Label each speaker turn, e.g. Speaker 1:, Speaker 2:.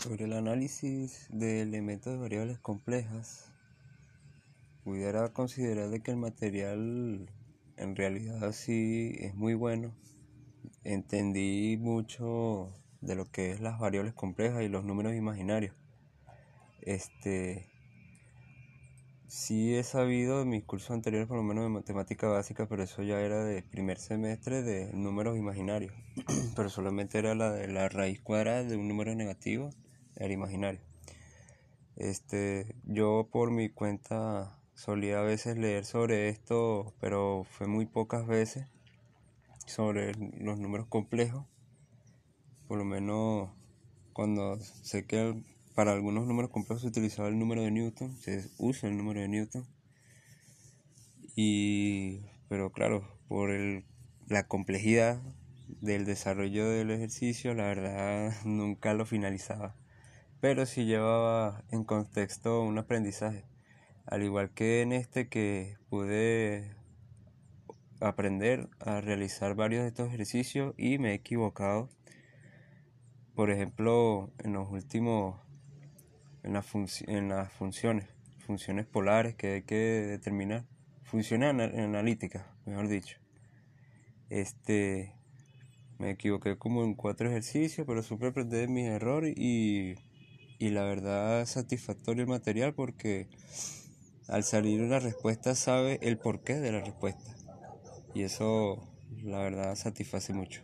Speaker 1: Sobre el análisis de elementos de variables complejas, pudiera considerar de que el material en realidad sí es muy bueno. Entendí mucho de lo que es las variables complejas y los números imaginarios. Este sí he sabido en mis cursos anteriores por lo menos de matemática básica, pero eso ya era de primer semestre de números imaginarios. pero solamente era la de la raíz cuadrada de un número negativo era imaginario. Este, yo por mi cuenta solía a veces leer sobre esto, pero fue muy pocas veces sobre los números complejos. Por lo menos cuando sé que para algunos números complejos se utilizaba el número de Newton, se usa el número de Newton. Y, pero claro, por el, la complejidad del desarrollo del ejercicio, la verdad nunca lo finalizaba pero sí llevaba en contexto un aprendizaje. Al igual que en este que pude aprender a realizar varios de estos ejercicios y me he equivocado. Por ejemplo, en los últimos, en, en las funciones, funciones polares que hay que determinar, funciones analíticas, mejor dicho. Este, me equivoqué como en cuatro ejercicios, pero supe aprender mis errores y y la verdad satisfactorio el material porque al salir una respuesta sabe el porqué de la respuesta y eso la verdad satisface mucho.